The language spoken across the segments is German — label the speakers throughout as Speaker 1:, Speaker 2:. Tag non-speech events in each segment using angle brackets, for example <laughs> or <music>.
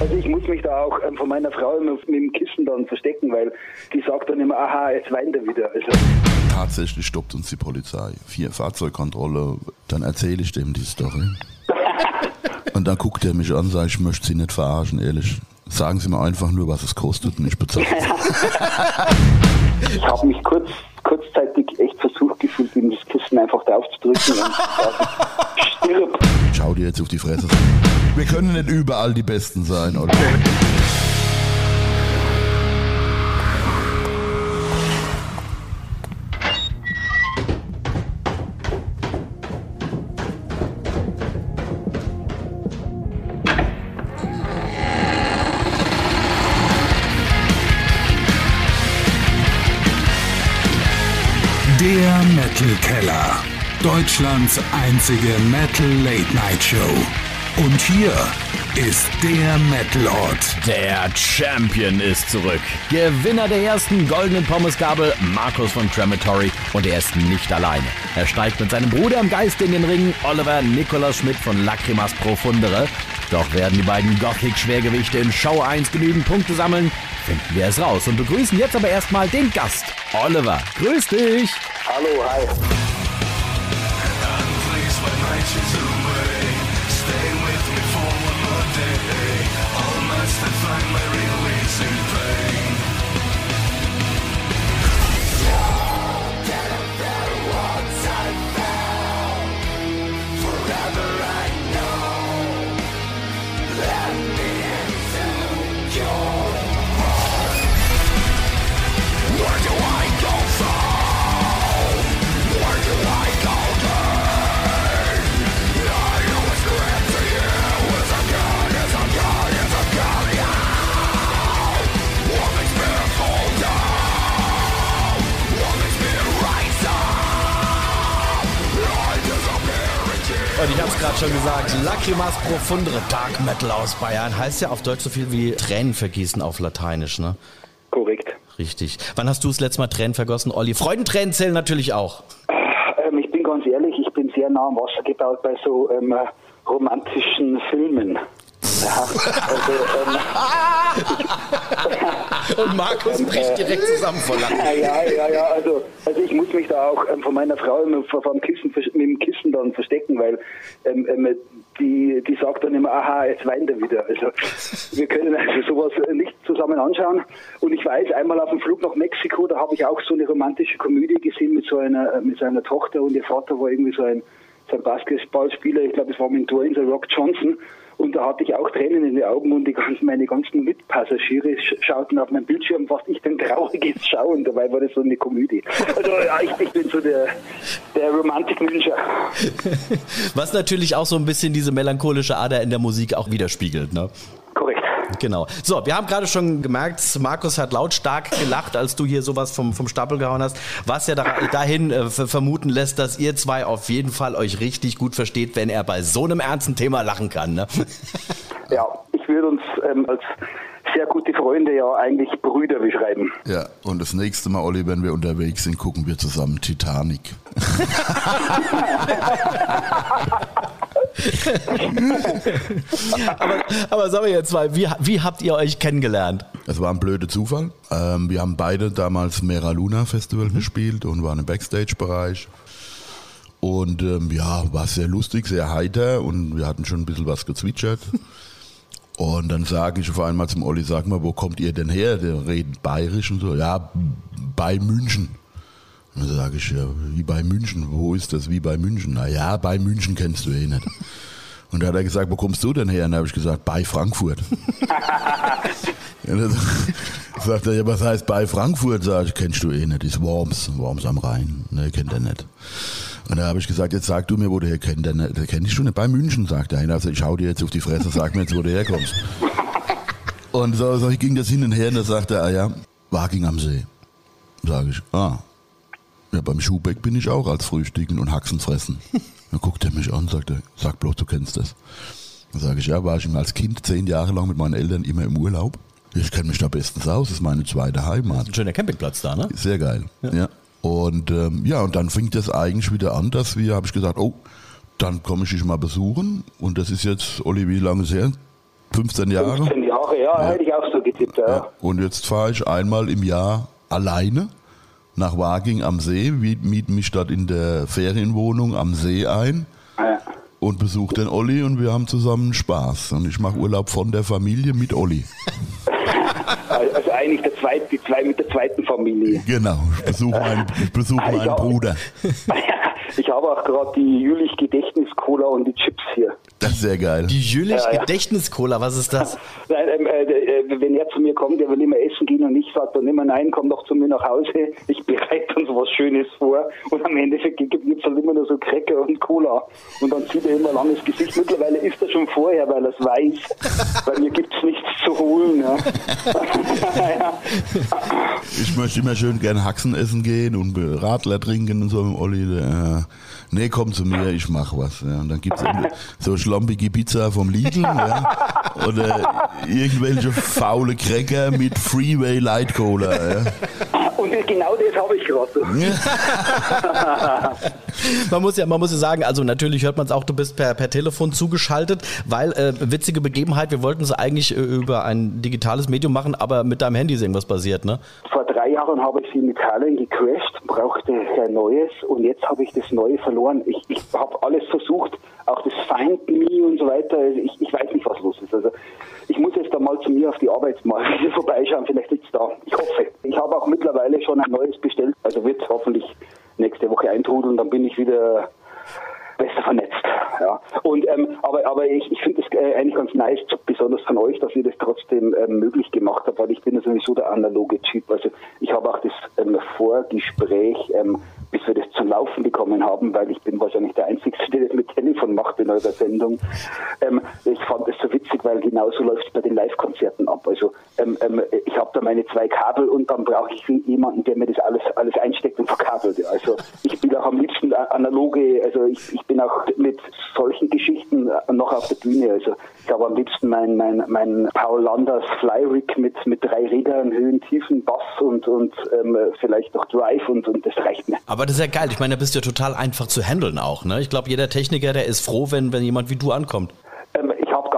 Speaker 1: Also ich muss mich da auch ähm, von meiner Frau immer mit dem Kissen dann verstecken, weil die sagt dann immer, aha, jetzt weint er wieder. Also
Speaker 2: Tatsächlich stoppt uns die Polizei. Vier Fahrzeugkontrolle, dann erzähle ich dem die Story. <laughs> Und dann guckt er mich an, sagt, ich möchte Sie nicht verarschen, ehrlich. Sagen Sie mir einfach nur, was es kostet und ich bezahle <laughs>
Speaker 1: ich habe mich kurz, kurzzeitig versucht gefühlt, ihm das Kissen einfach draufzudrücken und sagen, stirb.
Speaker 2: Schau dir jetzt auf die Fresse. Wir können nicht überall die Besten sein, oder?
Speaker 3: Deutschlands einzige Metal Late Night Show. Und hier ist der Metalort.
Speaker 4: Der Champion ist zurück. Gewinner der ersten goldenen Pommesgabel, Markus von Crematory. Und er ist nicht alleine. Er steigt mit seinem Bruder im Geist in den Ring, Oliver Nikolaus Schmidt von Lacrimas Profundere. Doch werden die beiden Gothic-Schwergewichte in Show 1 genügend Punkte sammeln? Finden wir es raus und begrüßen jetzt aber erstmal den Gast. Oliver, grüß dich.
Speaker 1: Hallo, hi.
Speaker 4: Ashes Und ich habe es gerade schon gesagt, Lacrimas Profundere, Dark Metal aus Bayern, heißt ja auf Deutsch so viel wie Tränen vergießen auf Lateinisch, ne?
Speaker 1: Korrekt.
Speaker 4: Richtig. Wann hast du das letzte Mal Tränen vergossen, Olli? Freudentränen zählen natürlich auch.
Speaker 1: Ähm, ich bin ganz ehrlich, ich bin sehr nah am Wasser gebaut bei so ähm, romantischen Filmen. Ja, also, ähm,
Speaker 4: Und Markus bricht direkt zusammen vor Lachen.
Speaker 1: ja, ja, ja, also, also ich muss mich da auch ähm, von meiner Frau immer vor, vor dem Kissen, mit dem Kissen dann verstecken, weil ähm, ähm, die, die sagt dann immer, aha, jetzt weint er wieder. Also wir können also sowas nicht zusammen anschauen. Und ich weiß, einmal auf dem Flug nach Mexiko, da habe ich auch so eine romantische Komödie gesehen mit so einer, mit seiner Tochter und ihr Vater war irgendwie so ein, so ein Basketballspieler, ich glaube, es war mit Dwayne The Rock Johnson. Und da hatte ich auch Tränen in den Augen und die ganzen, meine ganzen Mitpassagiere sch- schauten auf meinen Bildschirm, was ich denn Trauriges schaue. Und dabei war das so eine Komödie. Also ja, ich, ich bin so der, der Romantik-Ninja. <laughs>
Speaker 4: Was natürlich auch so ein bisschen diese melancholische Ader in der Musik auch widerspiegelt, ne? Genau. So, wir haben gerade schon gemerkt, Markus hat lautstark gelacht, als du hier sowas vom, vom Stapel gehauen hast, was ja da, dahin äh, ver- vermuten lässt, dass ihr zwei auf jeden Fall euch richtig gut versteht, wenn er bei so einem ernsten Thema lachen kann. Ne? <laughs>
Speaker 1: Ja, ich würde uns ähm, als sehr gute Freunde ja eigentlich Brüder beschreiben.
Speaker 2: Ja, und das nächste Mal, Olli, wenn wir unterwegs sind, gucken wir zusammen Titanic. <laughs> <laughs> <laughs>
Speaker 4: aber, aber sagen wir jetzt mal, wie, wie habt ihr euch kennengelernt?
Speaker 2: Es war ein blöder Zufall. Ähm, wir haben beide damals Mera Luna Festival gespielt und waren im Backstage-Bereich. Und ähm, ja, war sehr lustig, sehr heiter und wir hatten schon ein bisschen was gezwitschert. <laughs> Und dann sage ich auf einmal zum Olli, sag mal, wo kommt ihr denn her? Der redet bayerisch und so. Ja, bei München. Und dann sage ich, ja, wie bei München, wo ist das wie bei München? Na ja, bei München kennst du eh nicht. <laughs> Und da hat er gesagt, wo kommst du denn her? Und da habe ich gesagt, bei Frankfurt. <laughs> Dann <laughs> sagt er, ja, was heißt bei Frankfurt? Sag ich, kennst du eh nicht, ist Worms, Worms am Rhein. Ne, kennt er nicht. Und da habe ich gesagt, jetzt sag du mir, wo du herkennst. Der kenn ich schon nicht. Bei München, sagt er. Also ich hau dir jetzt auf die Fresse, sag mir jetzt, wo du herkommst. Und so, so ging das hin und her und da sagte er, ah ja, Waking am See. Sage ich, ah. Ja, beim Schuhbeck bin ich auch als Frühstücken und Haxen fressen. <laughs> Dann guckt er mich an und sagt, er, sag bloß, du kennst das. Dann sage ich, ja, war ich als Kind zehn Jahre lang mit meinen Eltern immer im Urlaub. Ich kenne mich da bestens aus, das ist meine zweite Heimat.
Speaker 4: Ein schöner Campingplatz da, ne?
Speaker 2: Sehr geil. Ja. Und ähm, ja, und dann fing das eigentlich wieder an, dass wir, habe ich gesagt, oh, dann komme ich dich mal besuchen. Und das ist jetzt, Olli, wie lange ist her? 15 Jahre.
Speaker 1: 15 Jahre, ja, hätte ich auch so getippt, ja.
Speaker 2: Ja. Und jetzt fahre ich einmal im Jahr alleine nach Waging am See, miete mich dort in der Ferienwohnung am See ein
Speaker 1: Ja.
Speaker 2: und besuche den Olli und wir haben zusammen Spaß. Und ich mache Urlaub von der Familie mit Olli. <laughs>
Speaker 1: Also eigentlich der zweite, die zwei mit der zweiten Familie.
Speaker 2: Genau, <laughs> ich besuche meinen, ich besuche
Speaker 1: Ich
Speaker 2: meinen
Speaker 1: auch.
Speaker 2: Bruder.
Speaker 1: Ich habe auch gerade die Jülich Gedächtnis-Cola und die Chips hier.
Speaker 2: Das ist sehr geil.
Speaker 4: Die Jülich
Speaker 1: Ja, ja.
Speaker 4: Gedächtniscola, was ist das? <laughs>
Speaker 1: Nein, ähm, äh, äh, wenn er zu mir kommt, der will immer essen gehen und ich sage dann immer, nein, komm doch zu mir nach Hause, ich bereite uns was Schönes vor und am Endeffekt gibt es halt immer nur so Cracker und Cola und dann zieht er immer ein langes Gesicht. Mittlerweile isst er schon vorher, weil er es weiß, <laughs> weil mir gibt es nichts zu holen. Ja. <laughs>
Speaker 2: Ich möchte immer schön gern Haxen essen gehen und Radler trinken und so mit Olli. Äh, nee, komm zu mir, ich mach was. Ja. Und dann gibt's entweder so schlampige Pizza vom Lidl ja. oder irgendwelche faule Cracker mit Freeway Light Cola. Ja.
Speaker 1: Und genau das habe ich gerade. <laughs> <laughs>
Speaker 4: Man muss ja, man muss ja sagen, also natürlich hört man es auch, du bist per, per Telefon zugeschaltet, weil äh, witzige Begebenheit, wir wollten es eigentlich äh, über ein digitales Medium machen, aber mit deinem Handy ist irgendwas passiert, ne?
Speaker 1: Vor drei Jahren habe ich sie in Italien gecrashed, brauchte ein neues und jetzt habe ich das neue verloren. Ich, ich habe alles versucht, auch das Find Me und so weiter. Also ich, ich weiß nicht, was los ist. Also ich muss jetzt da mal zu mir auf die Arbeit mal <laughs> vorbeischauen, vielleicht liegt's da. Ich hoffe. Ich habe auch mittlerweile schon ein neues bestellt, also wird hoffentlich nächste Woche eintrudeln, dann bin ich wieder besser vernetzt. Ja. Und ähm, aber aber ich, ich finde es äh, eigentlich ganz nice, besonders von euch, dass ihr das trotzdem ähm, möglich gemacht habt, weil ich bin ja sowieso der analoge Typ. Also ich habe auch das ähm, Vorgespräch, ähm, bis wir das zum Laufen bekommen haben, weil ich bin wahrscheinlich der Einzige, <laughs> der das mit Telefon macht in eurer Sendung. Ähm, ich fand das so witzig, weil genauso läuft es bei den Live-Konzerten ab. Also ähm, ähm, ich habe da meine zwei Kabel und dann brauche ich jemanden, der mir das alles alles einsteckt und verkabelt. Also ich bin auch am liebsten analoge, also ich, ich bin auch mit solchen Geschichten noch auf der Bühne. Also ich habe am liebsten mein, mein, mein Paul Landers Flyrig mit, mit drei Rädern, Höhen, Tiefen, Bass und, und ähm, vielleicht noch Drive und, und das reicht mir.
Speaker 4: Aber das ist ja geil, ich meine, da bist du ja total einfach zu handeln auch, ne? Ich glaube, jeder Techniker, der ist froh, wenn, wenn jemand wie du ankommt.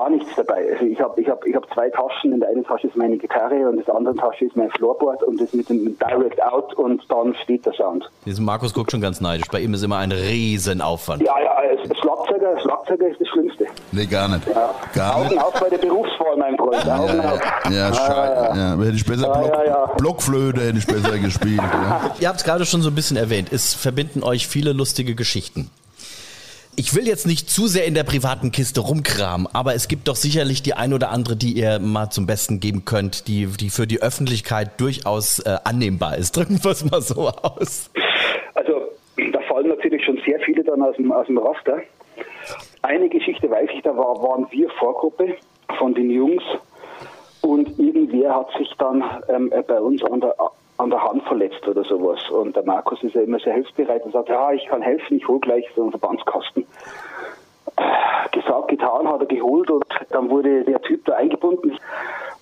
Speaker 1: Ich habe gar nichts dabei. Also ich habe ich hab, ich hab zwei Taschen. In der einen Tasche ist meine Gitarre und in der anderen Tasche ist mein Floorboard und das mit dem Direct Out und dann steht der Sound.
Speaker 4: Diesen Markus guckt schon ganz neidisch. Bei ihm ist immer ein Riesenaufwand.
Speaker 1: Ja, ja, Schlagzeuger, Schlagzeuger ist das Schlimmste.
Speaker 2: Nee, gar nicht.
Speaker 1: Ja.
Speaker 2: Gar
Speaker 1: Augen
Speaker 2: nicht.
Speaker 1: auf bei der Berufswahl, mein Freund. Augen
Speaker 2: Ja,
Speaker 1: auf.
Speaker 2: ja, ja, schei- ja. Hätte ich besser
Speaker 1: Ja,
Speaker 2: Block,
Speaker 1: ja, ja.
Speaker 2: Blockflöte hätte ich besser gespielt. Ja.
Speaker 4: Ihr habt es gerade schon so ein bisschen erwähnt. Es verbinden euch viele lustige Geschichten. Ich will jetzt nicht zu sehr in der privaten Kiste rumkramen, aber es gibt doch sicherlich die ein oder andere, die ihr mal zum Besten geben könnt, die, die für die Öffentlichkeit durchaus äh, annehmbar ist. <laughs> Drücken wir es mal so aus.
Speaker 1: Also da fallen natürlich schon sehr viele dann aus dem, aus dem Raster. Eine Geschichte weiß ich, da war, waren wir Vorgruppe von den Jungs und irgendwer hat sich dann ähm, bei uns an der, an der Hand verletzt oder sowas. Und der Markus ist ja immer sehr hilfsbereit und sagt, ja, ich kann helfen, ich hole gleich so einen Verbandskasten. Gesagt, getan, hat er geholt und dann wurde der Typ da eingebunden.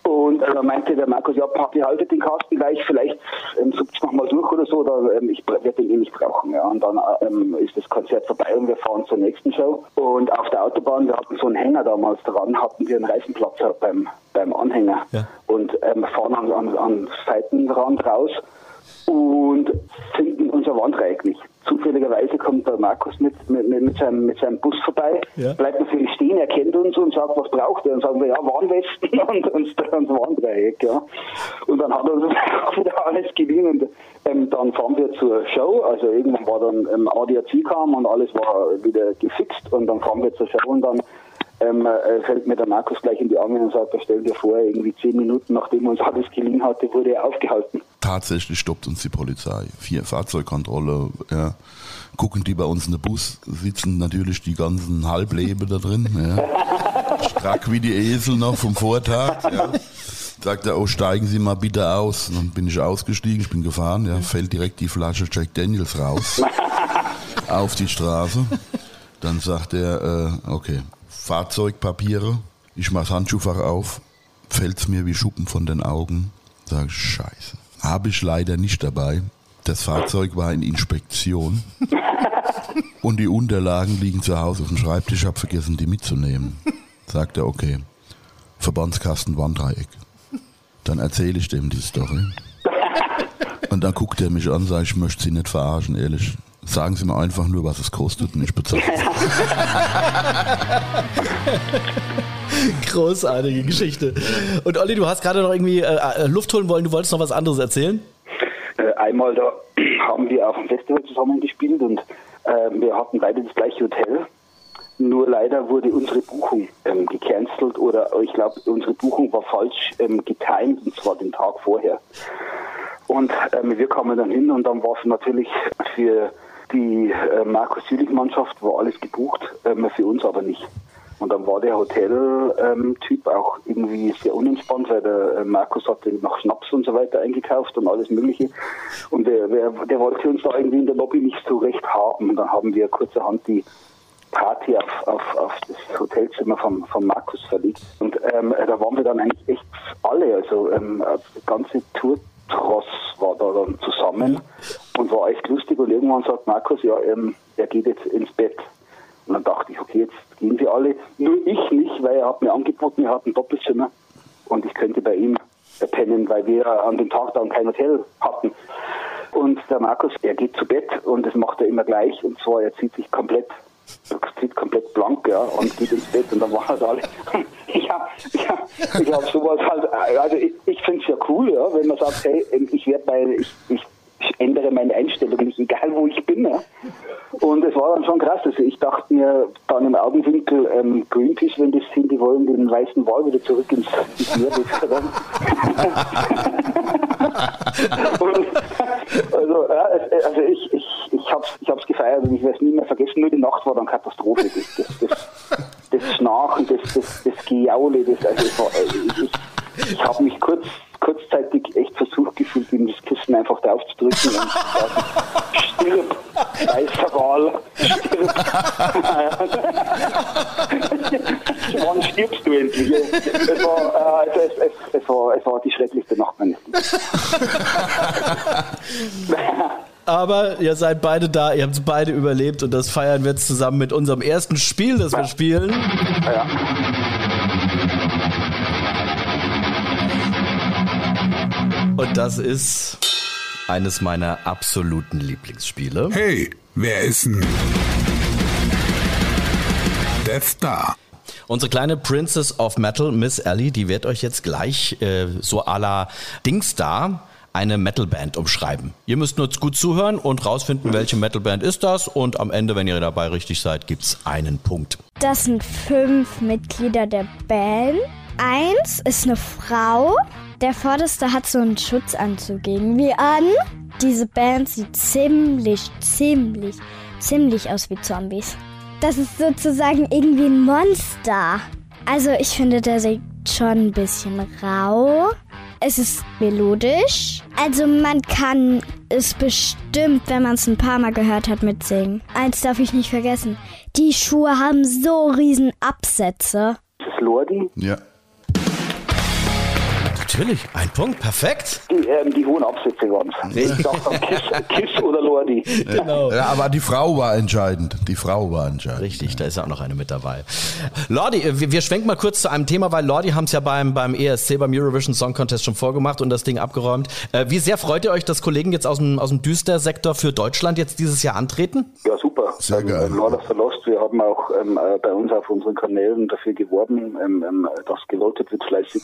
Speaker 1: Und äh, meinte der Markus, ja, Papi, haltet den Kasten gleich, vielleicht ähm, sucht es nochmal durch oder so, oder ähm, ich werde den eh nicht brauchen. Ja. Und dann ähm, ist das Konzert vorbei und wir fahren zur nächsten Show. Und auf der Autobahn, wir hatten so einen Hänger damals dran, hatten wir einen Reifenplatzer beim, beim Anhänger
Speaker 4: Ja.
Speaker 1: und ähm, fahren an, an, an Seitenrand raus und finden unser Warndreieck nicht. Zufälligerweise kommt der Markus mit, mit, mit, seinem, mit seinem Bus vorbei,
Speaker 4: Ja.
Speaker 1: bleibt natürlich stehen, erkennt uns und sagt, was braucht er? Und sagen wir, ja, Warnwesten <laughs> und, und, und Warndreieck. Ja. Und dann hat er uns <laughs> wieder alles geliehen und ähm, dann fahren wir zur Show. Also irgendwann war dann ähm, ADAC kam und alles war wieder gefixt und dann fahren wir zur Show und dann ähm, äh, fällt mir der Markus gleich in die Arme und sagt, stell dir vor, irgendwie zehn Minuten nachdem uns alles geliehen hatte, wurde er aufgehalten.
Speaker 2: Tatsächlich stoppt uns die Polizei. Vier Fahrzeugkontrolle, ja. Gucken die bei uns in den Bus, sitzen natürlich die ganzen Halblebe da drin, ja. Strack wie die Esel noch vom Vortag, ja. Sagt er, oh, steigen Sie mal bitte aus. Und dann bin ich ausgestiegen, ich bin gefahren, ja, fällt direkt die Flasche Jack Daniels raus <laughs> auf die Straße. Dann sagt er, äh, okay, Fahrzeugpapiere, ich mach das Handschuhfach auf, fällt's mir wie Schuppen von den Augen. Sag ich, scheiße. Habe ich leider nicht dabei. Das Fahrzeug war in Inspektion. <laughs> Und die Unterlagen liegen zu Hause auf dem Schreibtisch, habe vergessen, die mitzunehmen. Sagt er, okay. Verbandskasten Warndreieck. Dann erzähle ich dem die Story. Und dann guckt er mich an, sagt, ich möchte Sie nicht verarschen, ehrlich. Sagen Sie mir einfach nur, was es kostet und ich bezahle. <laughs> <laughs>
Speaker 4: Großartige Geschichte. Und Olli, du hast gerade noch irgendwie äh, äh, Luft holen wollen, du wolltest noch was anderes erzählen?
Speaker 1: Äh, einmal da <clears throat> haben wir auf dem Festival zusammen gespielt und äh, wir hatten beide das gleiche Hotel. Nur leider wurde unsere Buchung ähm, gecancelt oder ich glaube, unsere Buchung war falsch ähm, getimt und zwar den Tag vorher. Und ähm, wir kamen dann hin und dann war es natürlich für die äh, Markus Jülich-Mannschaft war alles gebucht, ähm, für uns aber nicht. Und dann war der Hotel-Typ auch irgendwie sehr unentspannt, weil der äh, Markus hatte noch Schnaps und so weiter eingekauft und alles Mögliche. Und der, der, der wollte uns da irgendwie in der Lobby nicht so recht haben. Und dann haben wir kurzerhand die Party auf, auf, auf das Hotelzimmer von, von Markus verlegt. Und ähm, da waren wir dann eigentlich echt alle, also ähm, die ganze Tour-Tross war da dann zusammen und war echt lustig. Und irgendwann sagt Markus, ja, ähm, er geht jetzt ins Bett. Und dann dachte ich, okay, jetzt gehen sie alle. Nur ich nicht, weil er hat mir angeboten, er hat ein Doppelzimmer und ich könnte bei ihm pennen, weil wir an dem Tag dann kein Hotel hatten. Und der Markus, er geht zu Bett und das macht er immer gleich. Und zwar, er zieht sich komplett, zieht komplett blank, ja, und geht ins Bett und dann waren halt alle. <laughs> ja, ja, ich habe sowas halt, also ich, ich finde es ja cool, ja, wenn man sagt, hey, ich werde bei, ich, ich ich ändere meine Einstellung nicht, egal wo ich bin. Ja. Und es war dann schon krass. Also ich dachte mir dann im Augenwinkel, ähm, Greenpeace, wenn das sind, die wollen den weißen Wal wieder zurück ins, Meer <laughs> also, ja, also ich, ich, ich habe es ich hab's gefeiert und ich werde es nie mehr vergessen. Nur die Nacht war dann Katastrophe. Das, das, das, das Schnarchen, das, das, das Gejaule, das, also ich, war, ich, ich habe mich kurz kurzzeitig echt versucht gefühlt, ihm das Kissen einfach drauf zu drücken und zu sagen, stirb, weißer Wal, stirb. Wann stirbst du endlich? Es war, äh, es, es, es, war, es war die schrecklichste Nacht meines.
Speaker 4: Aber ihr seid beide da, ihr habt es beide überlebt und das feiern wir jetzt zusammen mit unserem ersten Spiel, das wir spielen.
Speaker 1: Ja.
Speaker 4: Und das ist eines meiner absoluten Lieblingsspiele.
Speaker 3: Hey, wer ist denn Death Star?
Speaker 4: Unsere kleine Princess of Metal, Miss Ellie, die wird euch jetzt gleich äh, so à la Dingstar eine Metalband umschreiben. Ihr müsst nur gut zuhören und rausfinden, welche Metalband ist das und am Ende, wenn ihr dabei richtig seid, gibt's einen Punkt.
Speaker 5: Das sind fünf Mitglieder der Band. Eins ist eine Frau. Der Vorderste hat so einen Schutzanzug irgendwie an. Diese Band sieht ziemlich, ziemlich, ziemlich aus wie Zombies. Das ist sozusagen irgendwie ein Monster. Also ich finde, der sieht schon ein bisschen rau. Es ist melodisch. Also man kann es bestimmt, wenn man es ein paar Mal gehört hat, mitsingen. Eins darf ich nicht vergessen. Die Schuhe haben so riesen Absätze.
Speaker 1: Ist das Lordi?
Speaker 2: Ja.
Speaker 4: Natürlich, ein Punkt, perfekt.
Speaker 1: Die, ähm, die hohen Absätze waren es. Ich dachte Kiss, Kiss oder Lordi.
Speaker 4: Genau.
Speaker 2: ja, aber die Frau war entscheidend. Die Frau war entscheidend.
Speaker 4: Richtig, da ist ja auch noch eine mit dabei. Lordi, äh, wir, wir schwenken mal kurz zu einem Thema, weil Lordi haben es ja beim, beim ESC, beim Eurovision Song Contest schon vorgemacht und das Ding abgeräumt. Äh, wie sehr freut ihr euch, dass Kollegen jetzt aus dem, aus dem Düster-Sektor für Deutschland jetzt dieses Jahr antreten?
Speaker 1: Ja, super.
Speaker 2: Sehr geil.
Speaker 1: Ähm, Lord of the Lost, wir haben auch ähm, äh, bei uns auf unseren Kanälen dafür geworben, ähm, ähm, dass gelotet wird fleißig.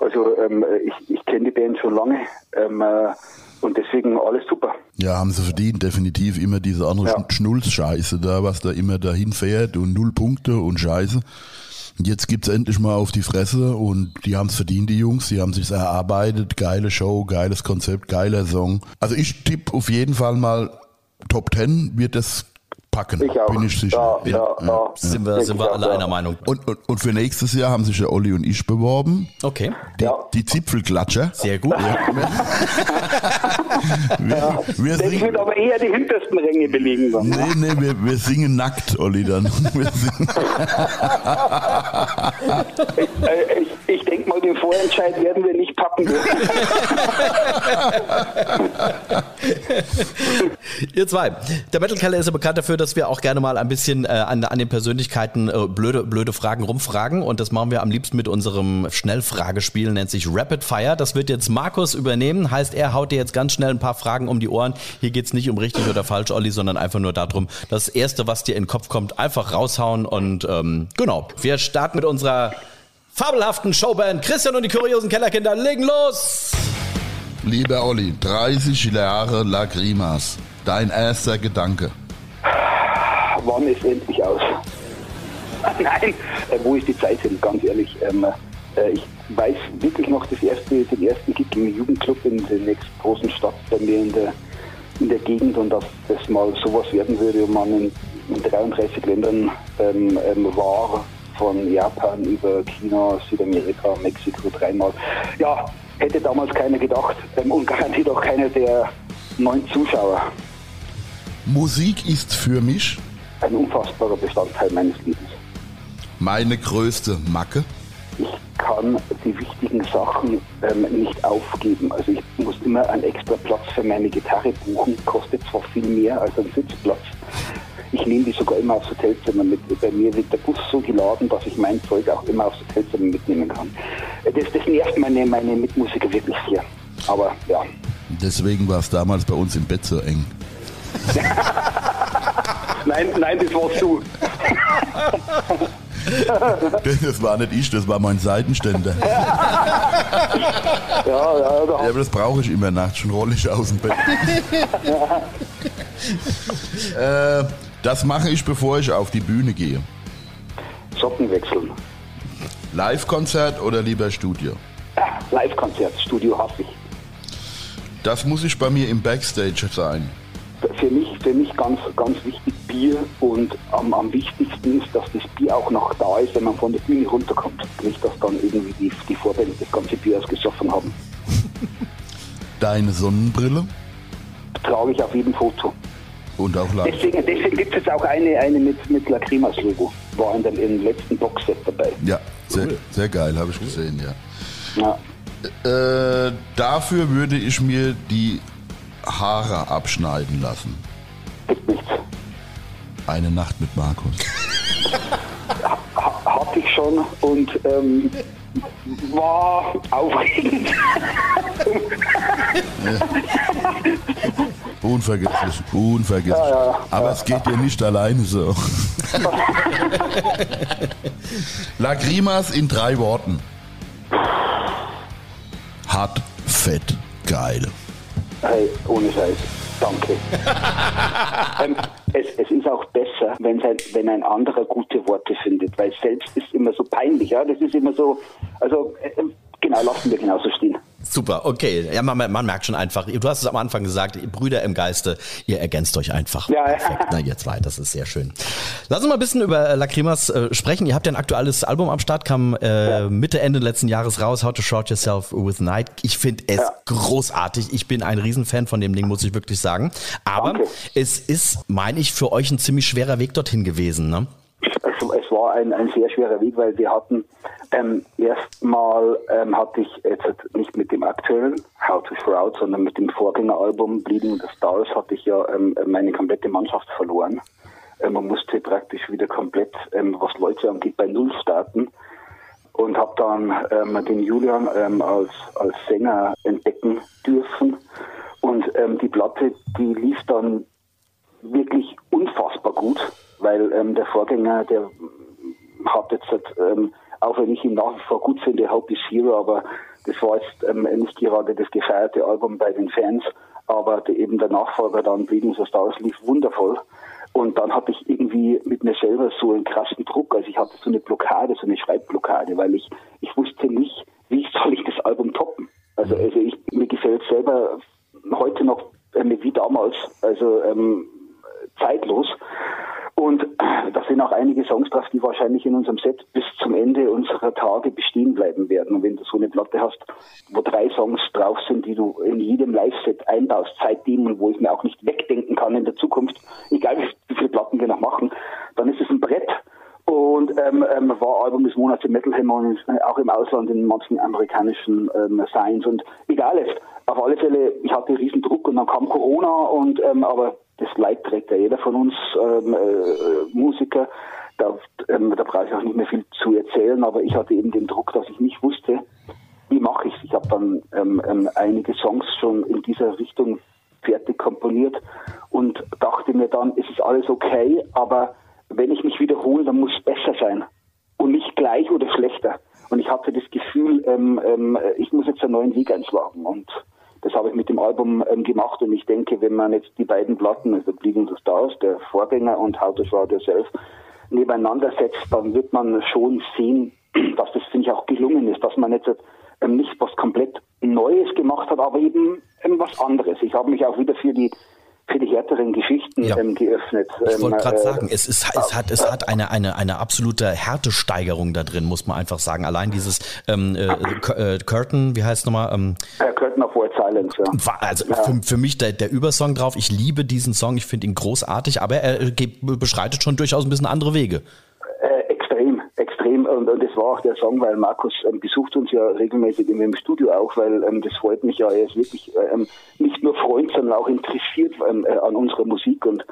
Speaker 1: Also ähm, ich, ich kenne die Band schon lange ähm, äh, und deswegen alles super.
Speaker 2: Ja, haben sie verdient, definitiv immer diese andere
Speaker 1: Ja.
Speaker 2: Schnulz-Scheiße da, was da immer dahin fährt und null Punkte und Scheiße. Jetzt gibt's endlich mal auf die Fresse und die haben's verdient, die Jungs. Die haben sich's erarbeitet. Geile Show, geiles Konzept, geiler Song. Also ich tippe auf jeden Fall mal Top 10 wird das packen.
Speaker 1: Ich auch.
Speaker 2: Bin ich sicher.
Speaker 1: Ja, ja, ja.
Speaker 4: Sind wir, sind
Speaker 1: ich
Speaker 4: wir
Speaker 1: auch,
Speaker 4: alle
Speaker 1: ja.
Speaker 4: einer Meinung.
Speaker 2: Und, und, und für nächstes Jahr haben sich ja Olli und ich beworben.
Speaker 4: Okay,
Speaker 2: Die,
Speaker 1: Ja.
Speaker 2: die Zipfelklatscher.
Speaker 4: sehr gut. <laughs>
Speaker 2: Wir, wir
Speaker 1: Ich
Speaker 2: singen,
Speaker 1: würde aber eher die hintersten Ränge belegen. Dann.
Speaker 2: nee, nee, wir, wir singen nackt, Olli, dann. <laughs> Wir singen,
Speaker 1: Äh, ich ich denke mal, den Vorentscheid werden wir nicht dürfen. <laughs>
Speaker 4: Ihr zwei. Der Metal Keller ist ja bekannt dafür, dass wir auch gerne mal ein bisschen äh, an, an den Persönlichkeiten äh, blöde, blöde Fragen rumfragen. Und das machen wir am liebsten mit unserem Schnellfragespiel, nennt sich Rapid Fire. Das wird jetzt Markus übernehmen. Heißt, er haut dir jetzt ganz schnell ein paar Fragen um die Ohren. Hier geht's nicht um richtig oder falsch, Olli, sondern einfach nur darum, das Erste, was dir in den Kopf kommt, einfach raushauen. Und ähm, genau, wir starten mit unserer fabelhaften Showband. Christian und die kuriosen Kellerkinder legen los!
Speaker 2: Lieber Olli, 30 Jahre Lagrimas. Dein erster Gedanke.
Speaker 1: Wann ist endlich aus? <laughs> Nein, äh, wo ist die Zeit hin, ganz ehrlich. Ähm, äh, ich weiß wirklich noch das erste, den ersten Gig im Jugendclub in der nächsten großen Stadt bei mir in der, in der Gegend und dass das mal sowas werden würde und man in, in 33 Ländern ähm, ähm, war, von Japan über China, Südamerika, Mexiko dreimal. Ja, hätte damals keiner gedacht und garantiert auch keiner der neuen Zuschauer.
Speaker 2: Musik ist für mich
Speaker 1: Ein unfassbarer Bestandteil meines Lebens.
Speaker 2: meine größte Macke.
Speaker 1: Ich kann die wichtigen Sachen ähm, nicht aufgeben. Also ich muss immer einen extra Platz für meine Gitarre buchen, kostet zwar viel mehr als ein Sitzplatz. Ich nehme die sogar immer aufs Hotelzimmer mit. Bei mir wird der Bus so geladen, dass ich mein Zeug auch immer aufs Hotelzimmer mitnehmen kann. Äh, Das, das nervt meine, meine Mitmusiker wirklich sehr. Aber ja,
Speaker 2: Deswegen war es damals bei uns im Bett so eng. <laughs>
Speaker 1: nein, nein, das warst du. <laughs>
Speaker 2: Das war nicht ich, das war mein Seitenständer. <laughs>
Speaker 1: Ja, ja, da
Speaker 2: Ja, aber das brauche ich immer nachts, schon rolle ich aus dem Bett. äh, das mache ich, bevor ich auf die Bühne gehe.
Speaker 1: Socken wechseln.
Speaker 2: Live-Konzert oder lieber Studio?
Speaker 1: Ah, Live-Konzert, Studio hasse ich.
Speaker 2: Das muss ich bei mir im Backstage sein.
Speaker 1: Für mich, für mich ganz, ganz wichtig Bier und am, am wichtigsten ist, dass das Bier auch noch da ist, wenn man von der Bühne runterkommt. Nicht, dass dann irgendwie die, die Vorbände das ganze Bier ausgesoffen haben.
Speaker 2: Deine Sonnenbrille
Speaker 1: Trage ich auf jedem Foto.
Speaker 2: Und auch live.
Speaker 1: Deswegen, deswegen gibt es jetzt auch eine, eine mit, mit Lacrimas Logo. War in dem, letzten Boxset dabei.
Speaker 2: Ja, sehr, sehr geil, habe ich gesehen, ja.
Speaker 1: Ja.
Speaker 2: Äh, dafür würde ich mir die Haare abschneiden lassen.
Speaker 1: Gibt nichts.
Speaker 2: Eine Nacht mit Markus. <laughs>
Speaker 1: Ha, hatte ich schon und ähm, war aufregend. <laughs>
Speaker 2: Unvergesslich, unvergesslich.
Speaker 1: Ja, ja,
Speaker 2: Aber es geht dir nicht alleine so. <laughs> Lagrimas in drei Worten. Hart, fett, geil.
Speaker 1: Hey, ohne Scheiß. Danke. <laughs> ähm, es, es ist auch besser, wenn ein, wenn ein anderer gute Worte findet, weil selbst ist immer so peinlich. Ja? Das ist immer so, also äh, genau, lassen wir genauso stehen.
Speaker 4: Super, okay. Ja, man, man merkt schon einfach, du hast es am Anfang gesagt, ihr Brüder im Geiste, ihr ergänzt euch einfach.
Speaker 1: Ja, ja.
Speaker 4: Perfekt, na, ihr zwei, das ist sehr schön. Lass uns mal ein bisschen über äh, Lacrimas äh, sprechen. Ihr habt ja ein aktuelles Album am Start, kam äh, Mitte, Ende letzten Jahres raus, How to Short Yourself with Night. Ich finde es
Speaker 1: Ja.
Speaker 4: großartig. Ich bin ein Riesenfan von dem Ding, muss ich wirklich sagen. Aber
Speaker 1: Danke.
Speaker 4: es ist, meine ich, für euch ein ziemlich schwerer Weg dorthin gewesen, ne?
Speaker 1: Es, es war ein, ein sehr schwerer Weg, weil wir hatten ähm, erstmal ähm, hatte ich jetzt nicht mit dem aktuellen How to Shroud, sondern mit dem Vorgängeralbum Bleeding the Stars hatte ich ja ähm, meine komplette Mannschaft verloren. Ähm, man musste praktisch wieder komplett, ähm, was Leute angeht, bei Null starten und habe dann ähm, den Julian ähm, als, als Sänger entdecken dürfen. Und ähm, die Platte, die lief dann wirklich unfassbar gut, weil ähm, der Vorgänger, der hat jetzt, ähm, auch wenn ich ihn nach wie vor gut finde, Hope is Hero, aber das war jetzt ähm, nicht gerade das gefeierte Album bei den Fans, aber der, eben der Nachfolger dann Bleeding the Stars lief wundervoll. Und dann hatte ich irgendwie mit mir selber so einen krassen Druck, also ich hatte so eine Blockade, so eine Schreibblockade, weil ich, ich wusste nicht, wie soll ich das Album toppen. Also, also ich, mir gefällt selber heute noch ähm, wie damals, also ähm, zeitlos. Und <clears throat> da sind auch einige Songs drauf, die wahrscheinlich in unserem Set bis zum Ende unserer Tage bestehen bleiben werden. Und wenn du so eine Platte hast, wo drei Songs drauf sind, die du in jedem Live-Set einbaust, seitdem und wo ich mir auch nicht wegdenken kann in der Zukunft, egal wie, viele Platten wir noch machen, dann ist es ein Brett. Und ähm, ähm, war Album des Monats im Metal Hammer und äh, auch im Ausland in manchen amerikanischen ähm, Signs und egal. Auf alle Fälle, ich hatte riesen Druck und dann kam Corona und ähm, aber das Leid trägt ja jeder von uns ähm, äh, Musiker. Da, ähm, da brauche ich auch nicht mehr viel zu erzählen, aber ich hatte eben den Druck, dass ich nicht wusste, wie mache ich es. Ich habe dann ähm, ähm, einige Songs schon in dieser Richtung fertig komponiert und dachte mir dann, es ist alles okay, aber wenn ich mich wiederhole, dann muss es besser sein und nicht gleich oder schlechter. Und ich hatte das Gefühl, ähm, ähm, ich muss jetzt einen neuen Weg einschlagen und habe ich mit dem Album ähm, gemacht und ich denke, wenn man jetzt die beiden Platten, also Bleeding the Stars, der Vorgänger und How to Shroud Yourself, nebeneinander setzt, dann wird man schon sehen, <clears throat> dass das, finde ich, auch gelungen ist, dass man jetzt ähm, nicht was komplett Neues gemacht hat, aber eben ähm, was anderes. Ich habe mich auch wieder für die für die härteren Geschichten ja. ähm, geöffnet.
Speaker 4: Ich wollte gerade ähm, äh, sagen, es, ist, es hat, es hat eine, eine, eine absolute Härtesteigerung da drin, muss man einfach sagen. Allein dieses ähm, äh, äh Curtain, wie heißt es nochmal? Ähm,
Speaker 1: ja, Curtain of White Silence, ja.
Speaker 4: Also ja. Für, für mich der, der Übersong drauf, ich liebe diesen Song, ich finde ihn großartig, aber er beschreitet schon durchaus ein bisschen andere Wege
Speaker 1: und, das war auch der Song, weil Markus ähm, besucht uns ja regelmäßig in dem Studio auch, weil ähm, das freut mich ja, er ist wirklich ähm, nicht nur Freund, sondern auch interessiert äh, an unserer Musik und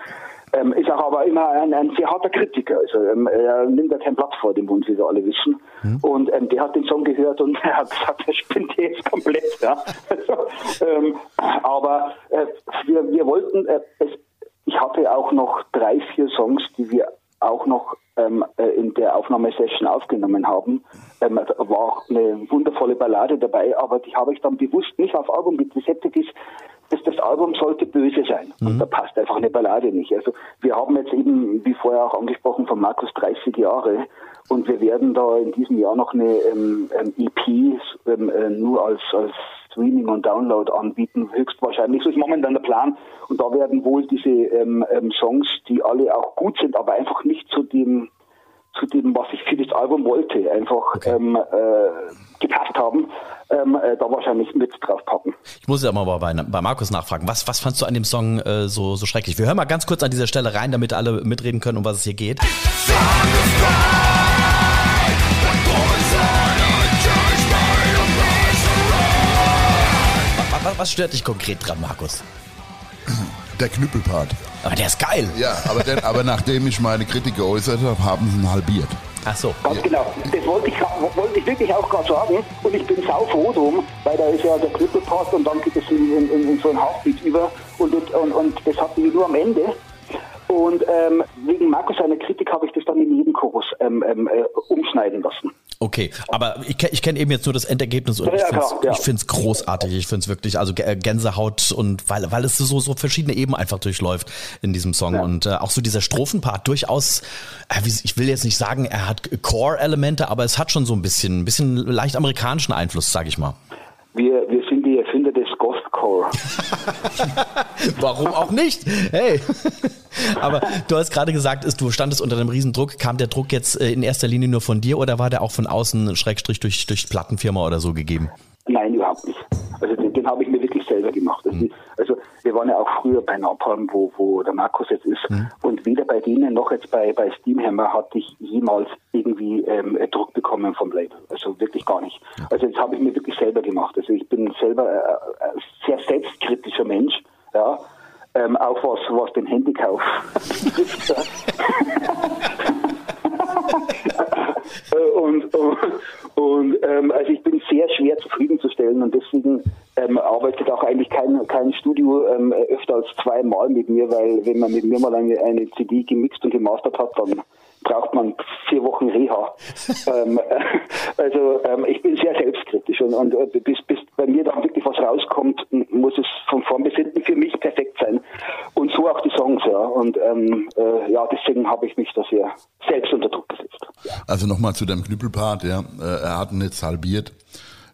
Speaker 1: ist auch aber immer ein, ein sehr harter Kritiker. Also er nimmt ja kein Blatt vor dem Mund, wie wir alle wissen. Mhm. Und der hat den Song gehört und <laughs> er hat gesagt, er spinnt jetzt komplett. Ja. Also, aber äh, wir, wir wollten, äh, es, ich hatte auch noch drei, vier Songs, die wir auch noch ähm, äh, in der Aufnahmesession aufgenommen haben. Ähm, war eine wundervolle Ballade dabei, aber die habe ich dann bewusst nicht auf Album gesetzt. ist, dass das Album sollte böse sein. Mhm. Und da passt einfach eine Ballade nicht. Also wir haben jetzt eben, wie vorher auch angesprochen, von Markus 30 Jahre und wir werden da in diesem Jahr noch eine ähm, ähm EP ähm, äh, nur als, als Streaming und Download anbieten, höchstwahrscheinlich. So ist momentan der Plan. Und da werden wohl diese ähm, ähm, Songs, die alle auch gut sind, aber einfach nicht zu dem zu dem, was ich für das Album wollte, einfach okay. ähm, äh, gepasst haben, ähm, äh, da wahrscheinlich mit draufpacken.
Speaker 4: Ich muss ja mal bei, bei Markus nachfragen. Was, was fandst du an dem Song äh, so, so schrecklich? Wir hören mal ganz kurz an dieser Stelle rein, damit alle mitreden können, um was es hier geht. Was stört dich konkret dran, Markus?
Speaker 2: Der Knüppelpart.
Speaker 4: Aber der ist geil.
Speaker 2: Ja, aber, den, aber nachdem ich meine Kritik geäußert habe, haben sie ihn halbiert.
Speaker 4: Ach so.
Speaker 1: Ganz genau. Das wollte ich, wollte ich wirklich auch gerade sagen. Und ich bin saufroh drum, weil da ist ja der Knüppelpart und dann geht es in, in, in so ein Hauptbeat über. Und, und, und das hatten wir nur am Ende. Und ähm, wegen Markus seiner Kritik habe ich das dann in jedem Chorus ähm, ähm, äh, umschneiden lassen.
Speaker 4: Okay, aber ich, ich kenne eben jetzt nur das Endergebnis und ja, ich finde es ja. großartig. Ich finde es wirklich, also äh, Gänsehaut und weil, weil es so, so verschiedene Ebenen einfach durchläuft in diesem Song. Ja. Und äh, auch so dieser Strophenpart durchaus, äh, ich will jetzt nicht sagen, er hat Core-Elemente, aber es hat schon so ein bisschen, ein bisschen leicht amerikanischen Einfluss, sage ich mal.
Speaker 1: Wir, wir sind die Erfinder des Ghostcore. <laughs>
Speaker 4: Warum auch nicht? Hey. <laughs> Aber du hast gerade gesagt, du standest unter einem Riesendruck. Kam der Druck jetzt äh, in erster Linie nur von dir oder war der auch von außen, Schrägstrich durch, durch Plattenfirma oder so gegeben?
Speaker 1: Nein, überhaupt nicht. Also den, den habe ich mir wirklich selber gemacht. Also, mhm. also, wir waren ja auch früher bei Napalm, wo, wo der Markus jetzt ist. Mhm. Und weder bei denen noch jetzt bei, bei Steamhammer hatte ich jemals irgendwie ähm, Druck bekommen vom Label. Also wirklich gar nicht. Ja. Also das habe ich mir wirklich selber gemacht. Also ich bin selber äh, ein sehr selbstkritischer Mensch. Ja, ähm, auch was, was den Handykauf <laughs> <laughs> <laughs> und, und, und ähm, also ich bin sehr schwer zufriedenzustellen und deswegen ähm, arbeitet auch eigentlich kein, kein Studio ähm, öfter als zweimal mit mir, weil wenn man mit mir mal eine, eine CD gemixt und gemastert hat, dann braucht man vier Wochen Reha. <laughs> ähm, also ähm, ich bin sehr selbstkritisch und, und äh, bis, bis bei mir dann wirklich was rauskommt, muss es von vorn bis hinten für mich perfekt sein. Und so auch die Songs, ja. Und ähm, äh, ja, deswegen habe ich mich da sehr selbst unter Druck gesetzt. Ja.
Speaker 2: Also nochmal zu dem Knüppelpart, ja. Äh, er hat ihn jetzt halbiert.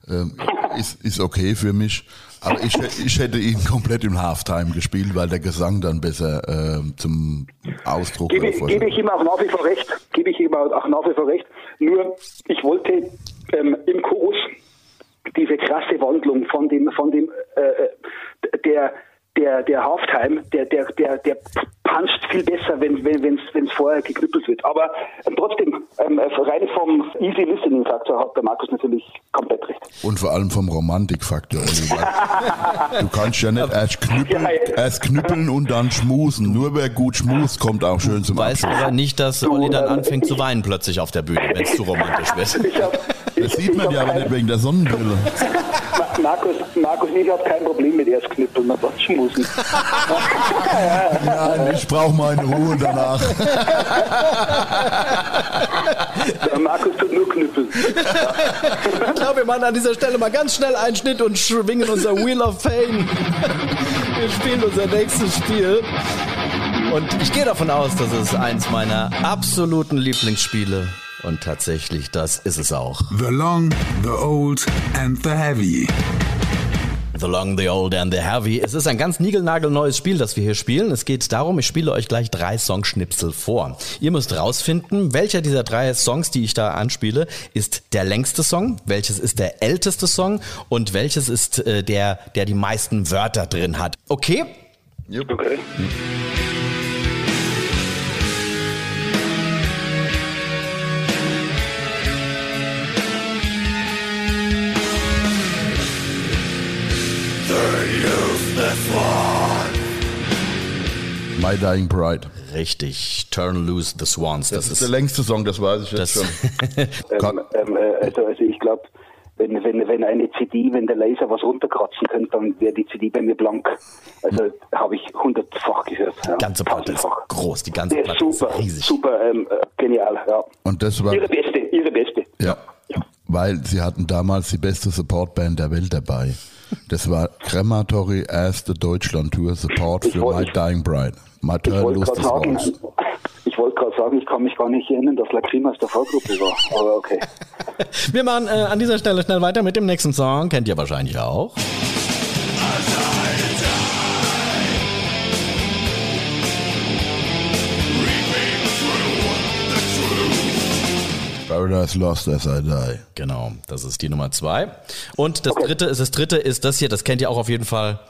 Speaker 2: Ähm, ist, ist okay für mich. Aber ich, ich hätte ihn komplett im Halftime gespielt, weil der Gesang dann besser äh, zum Ausdruck
Speaker 1: Gebe, gebe ich ihm auch nach wie vor recht. Gebe ich ihm auch nach wie vor recht. Nur, ich wollte ähm, im Chorus diese krasse Wandlung von dem, von dem, äh, äh der, der, der Halftime, der, der, der, der kannst viel besser, wenn wenn wenn's, wenn's vorher geknüppelt wird. Aber ähm, trotzdem, ähm, äh, rein vom Easy Listening Faktor hat der Markus natürlich komplett recht.
Speaker 2: Und vor allem vom Romantikfaktor. Oliver. <laughs> du kannst ja nicht erst knüppeln, erst knüppeln und dann schmusen. Nur wer gut schmust, kommt auch schön zum
Speaker 4: Weißt
Speaker 2: Abschluss.
Speaker 4: aber nicht, dass Olli dann
Speaker 1: ähm,
Speaker 4: anfängt zu weinen plötzlich auf der Bühne, wenn es zu <laughs> romantisch wird.
Speaker 1: Hab,
Speaker 2: Das
Speaker 1: ich,
Speaker 2: sieht man ja aber nicht wegen der Sonnenbrille. <laughs>
Speaker 1: Ma- Markus, Markus, ich habe kein Problem mit erst knüppeln und dann schmusen.
Speaker 2: Nein, ich brauche meine Ruhe danach.
Speaker 1: Der Markus tut nur knüppeln.
Speaker 4: Ich glaube, wir machen an dieser Stelle mal ganz schnell einen Schnitt und schwingen unser Wheel of Fame. Wir spielen unser nächstes Spiel. Und ich gehe davon aus, dass es eins meiner absoluten Lieblingsspiele und tatsächlich, das ist es auch.
Speaker 3: The Long, The Old and The Heavy.
Speaker 4: The Long, The Old and The Heavy. Es ist ein ganz niegelnagelneues Spiel, das wir hier spielen. Es geht darum, ich spiele euch gleich drei Songschnipsel vor. Ihr müsst rausfinden, welcher dieser drei Songs, die ich da anspiele, ist der längste Song, welches ist der älteste Song und welches ist äh, der, der die meisten Wörter drin hat. Okay?
Speaker 1: Okay.
Speaker 2: My Dying Bride.
Speaker 4: Richtig. Turn Loose the Swans.
Speaker 2: Das, ist der längste Song, das weiß ich jetzt
Speaker 4: das,
Speaker 2: schon. <laughs>
Speaker 1: Ähm, ähm, äh, also, also ich glaube, wenn, wenn, wenn eine CD, wenn der Laser was runterkratzen könnte, dann wäre die CD bei mir blank. Also habe ich hundertfach gehört. Ja.
Speaker 4: die ganze Platte ist groß. Die ganze
Speaker 1: ist
Speaker 4: Platte ist
Speaker 1: super,
Speaker 4: riesig.
Speaker 1: super, ähm, äh, genial, ja.
Speaker 2: Und das war,
Speaker 1: Ihre beste, ihre beste.
Speaker 2: ja,
Speaker 1: Ja.
Speaker 2: weil sie hatten damals die beste Supportband der Welt dabei. Das war Crematory erste Deutschland-Tour Support für My Dying Bride. My
Speaker 1: Ich
Speaker 2: Turn
Speaker 1: gerade
Speaker 2: the
Speaker 1: sagen, ich wollte gerade sagen, ich kann mich gar nicht erinnern, dass Lacrima aus der Vorgruppe war. Aber okay. <laughs>
Speaker 4: Wir machen äh, an dieser Stelle schnell weiter mit dem nächsten Song. Kennt ihr wahrscheinlich auch.
Speaker 2: Paradise Lost as I Die.
Speaker 4: Genau, das ist die Nummer zwei. Und das dritte ist das dritte ist das hier, das kennt ihr auch auf jeden Fall.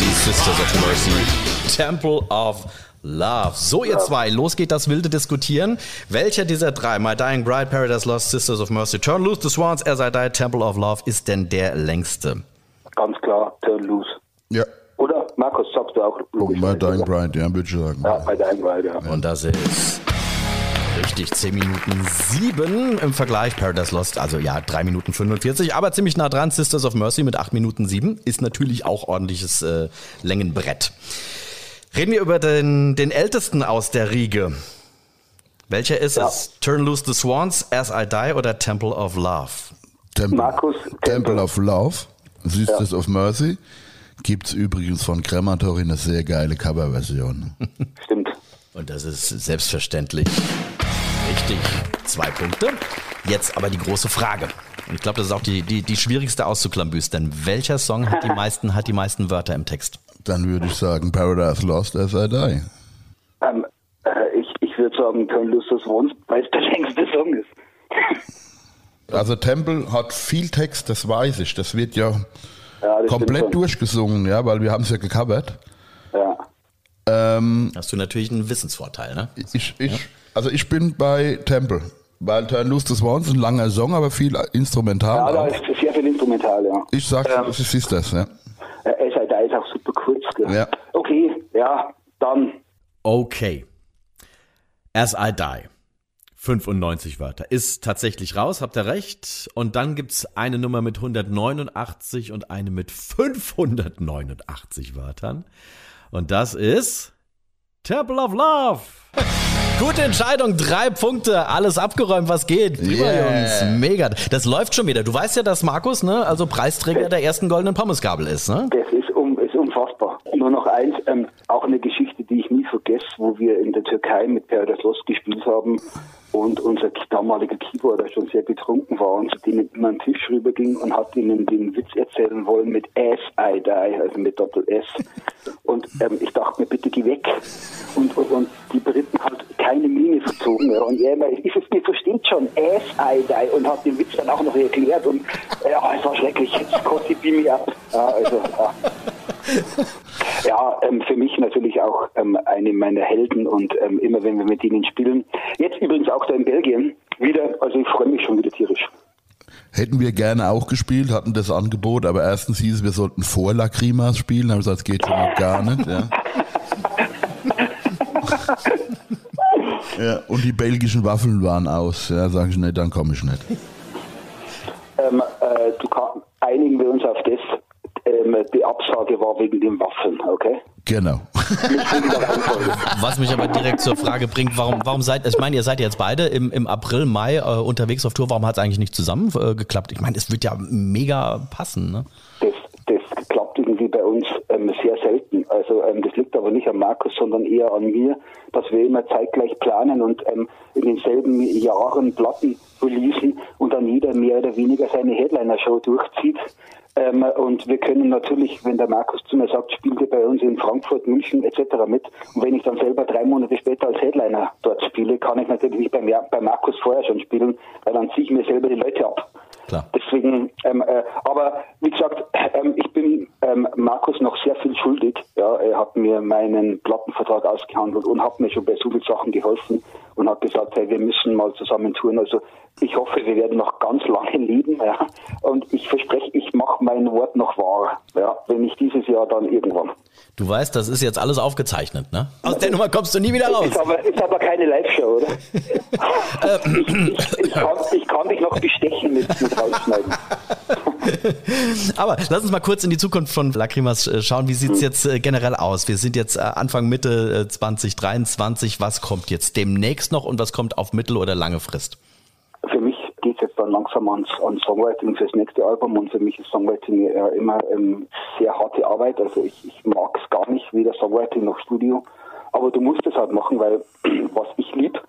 Speaker 4: Die Sisters of Mercy. Temple of Love. So, ihr zwei, los geht das wilde Diskutieren. Welcher dieser drei, My Dying Bride, Paradise Lost, Sisters of Mercy, Turn Loose the Swans, As I Die, Temple of Love, ist denn der längste?
Speaker 1: Ganz klar, Turn Loose.
Speaker 2: Ja,
Speaker 1: Oder? Markus, sagst du auch logisch.
Speaker 2: My Dying Bride, ja, würde ich sagen.
Speaker 1: Ja, bei Dying Bride, ja.
Speaker 4: Und das ist richtig 10 Minuten 7 im Vergleich. Paradise Lost, also ja, 3 Minuten 45, aber ziemlich nah dran. Sisters of Mercy mit 8 Minuten 7 ist natürlich auch ordentliches äh, Längenbrett. Reden wir über den, den ältesten aus der Riege. Welcher ist
Speaker 1: Ja.
Speaker 4: es? Turn Loose the Swans, As I Die oder Temple of Love?
Speaker 2: Temple,
Speaker 1: Markus,
Speaker 2: Temple
Speaker 1: Temple.
Speaker 2: of Love, Sisters of Mercy. Gibt's übrigens von Crematory eine sehr geile Coverversion. <laughs>
Speaker 1: Stimmt.
Speaker 4: Und das ist selbstverständlich richtig. Zwei Punkte. Jetzt aber die große Frage. Und ich glaube, das ist auch die, die, die schwierigste auszuklambüstern. Welcher Song hat die <laughs> meisten, hat die meisten Wörter im Text?
Speaker 2: Dann würde ich sagen Paradise Lost as I Die.
Speaker 1: Ähm, äh, ich ich würde sagen, Turn Loose Swans, weil es der längste Song ist. <laughs>
Speaker 2: Also Temple hat viel Text, das weiß ich. Das wird ja,
Speaker 1: Ja, das
Speaker 2: komplett durchgesungen, ja, weil wir haben es ja gecovert.
Speaker 1: Ja.
Speaker 2: Ähm,
Speaker 4: Hast du natürlich einen Wissensvorteil, ne?
Speaker 2: ich, ich, Also ich bin bei Temple. Weil Turn Loose the Swans ist ein langer Song, aber viel instrumental.
Speaker 1: Ja, da ist sehr viel Instrumental, ja.
Speaker 2: Ich sag,
Speaker 1: Ähm,
Speaker 2: es ist das, ja.
Speaker 1: Äh, SID ist auch super kurz, gell?
Speaker 2: Ja.
Speaker 1: Okay, ja, dann
Speaker 4: Okay. As I Die. 95 Wörter. Ist tatsächlich raus, habt ihr recht. Und dann gibt's eine Nummer mit 189 und eine mit 589 Wörtern. Und das ist Temple of Love. Gute Entscheidung, drei Punkte, alles abgeräumt, was geht. Prima,
Speaker 2: Yeah.
Speaker 4: Jungs, mega. Das läuft schon wieder. Du weißt ja, dass Markus, ne, also Preisträger der ersten goldenen Pommesgabel ist, ne?
Speaker 1: das ist um, es unfassbar. Nur noch eins, ähm, auch eine Geschichte, die ich nie vergesse, wo wir in der Türkei mit Paradise Lost gespielt haben und unser damaliger Keyboarder schon sehr betrunken war und zu denen immer den Tisch rüberging und hat ihnen den Witz erzählen wollen mit S, I die, also mit Doppel S. Und ähm, ich dachte mir, bitte geh weg. Und, und, und die Briten halt keine Miene verzogen. Ja. Und er immer, ich, ihr versteht schon, S, I die und hat den Witz dann auch noch erklärt und ja, es war schrecklich, jetzt kostet die mir ab. Ja, also, ja. Ja, ähm, für mich natürlich auch ähm, eine meiner Helden und ähm, immer wenn wir mit ihnen spielen. Jetzt übrigens auch da in Belgien wieder, also ich freue mich schon wieder tierisch.
Speaker 2: Hätten wir gerne auch gespielt, hatten das Angebot, aber erstens hieß es, wir sollten vor Lacrimas spielen, aber das geht schon gar nicht. Ja. ja, und die belgischen Waffeln waren aus. Ja, sage ich, nee, dann komme ich nicht.
Speaker 1: Ähm, äh, du kann, einigen wir uns auf das, ähm, die Absage war wegen den Waffen, okay?
Speaker 2: Genau. <laughs>
Speaker 4: Was mich aber direkt zur Frage bringt, warum, warum seid, ich meine, ihr seid jetzt beide im, im April, Mai äh, unterwegs auf Tour, warum hat es eigentlich nicht zusammen äh, geklappt? Ich meine, es wird ja mega passen, ne?
Speaker 1: Das, das klappt irgendwie bei uns ähm, sehr selten. Also ähm, das liegt aber nicht an Markus, sondern eher an mir, dass wir immer zeitgleich planen und ähm, in denselben Jahren Platten releasen und dann jeder mehr oder weniger seine Headliner-Show durchzieht. Ähm, und wir können natürlich, wenn der Markus zu mir sagt, spielt ihr bei uns in Frankfurt, München etc. mit. Und wenn ich dann selber drei Monate später als Headliner dort spiele, kann ich natürlich nicht bei, bei Markus vorher schon spielen, weil dann ziehe ich mir selber die Leute ab. Klar. Deswegen, ähm, äh, aber wie gesagt, ähm, ich bin ähm, Markus noch sehr viel schuldig. Ja, er hat mir meinen Plattenvertrag ausgehandelt und hat mir schon bei so vielen Sachen geholfen und hat gesagt, hey, wir müssen mal zusammen touren. Also ich hoffe, wir werden noch ganz lange leben. Ja. Und ich verspreche, ich mache mein Wort noch wahr. Ja, wenn nicht dieses Jahr, dann irgendwann.
Speaker 4: Du weißt, das ist jetzt alles aufgezeichnet, ne? Aus der Nummer kommst du nie wieder raus.
Speaker 1: Ist aber, ist aber keine Live-Show, oder? ich, ich, ich, kann, ich, kann, dich noch bestechen mit, mit rausschneiden. <laughs> <laughs>
Speaker 4: aber lass uns mal kurz in die Zukunft von Lacrimas äh, schauen. Wie sieht es jetzt äh, generell aus? Wir sind jetzt äh, Anfang, Mitte 2023. Was kommt jetzt demnächst noch und was kommt auf mittel- oder lange Frist?
Speaker 1: für mich geht es jetzt dann langsam ans, ans Songwriting fürs nächste Album und für mich ist Songwriting ja immer ähm, sehr harte Arbeit. Also ich, ich mag es gar nicht, weder Songwriting noch Studio. Aber du musst es halt machen, weil <clears throat> was ich lieb,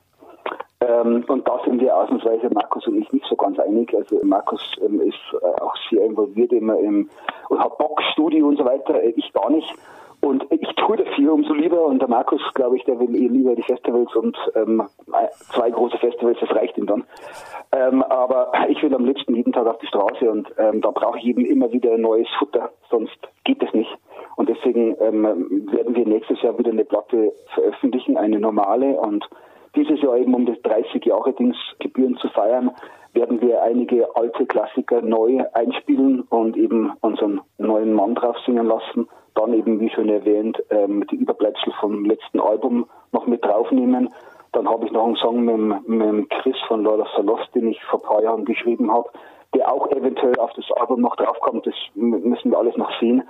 Speaker 1: ähm, und da sind wir ausnahmsweise Markus und ich nicht so ganz einig. Also Markus ähm, ist äh, auch sehr involviert immer im und hat Bock, Studio und so weiter. Äh, ich gar nicht. Und ich tue dafür umso lieber. Und der Markus, glaube ich, der will eh lieber die Festivals und ähm, zwei große Festivals, das reicht ihm dann. Ähm, aber ich will am liebsten jeden Tag auf die Straße und ähm, da brauche ich eben immer wieder neues Futter, sonst geht es nicht. Und deswegen ähm, werden wir nächstes Jahr wieder eine Platte veröffentlichen, eine normale. Und dieses Jahr eben, um das 30 Jahre Dings Gebühren zu feiern, werden wir einige alte Klassiker neu einspielen und eben unseren neuen Mann drauf singen lassen dann eben, wie schon erwähnt, ähm, die Überbleibsel vom letzten Album noch mit draufnehmen. Dann habe ich noch einen Song mit, mit Chris von Lola Salos, den ich vor ein paar Jahren geschrieben habe, der auch eventuell auf das Album noch draufkommt. Das müssen wir alles noch sehen.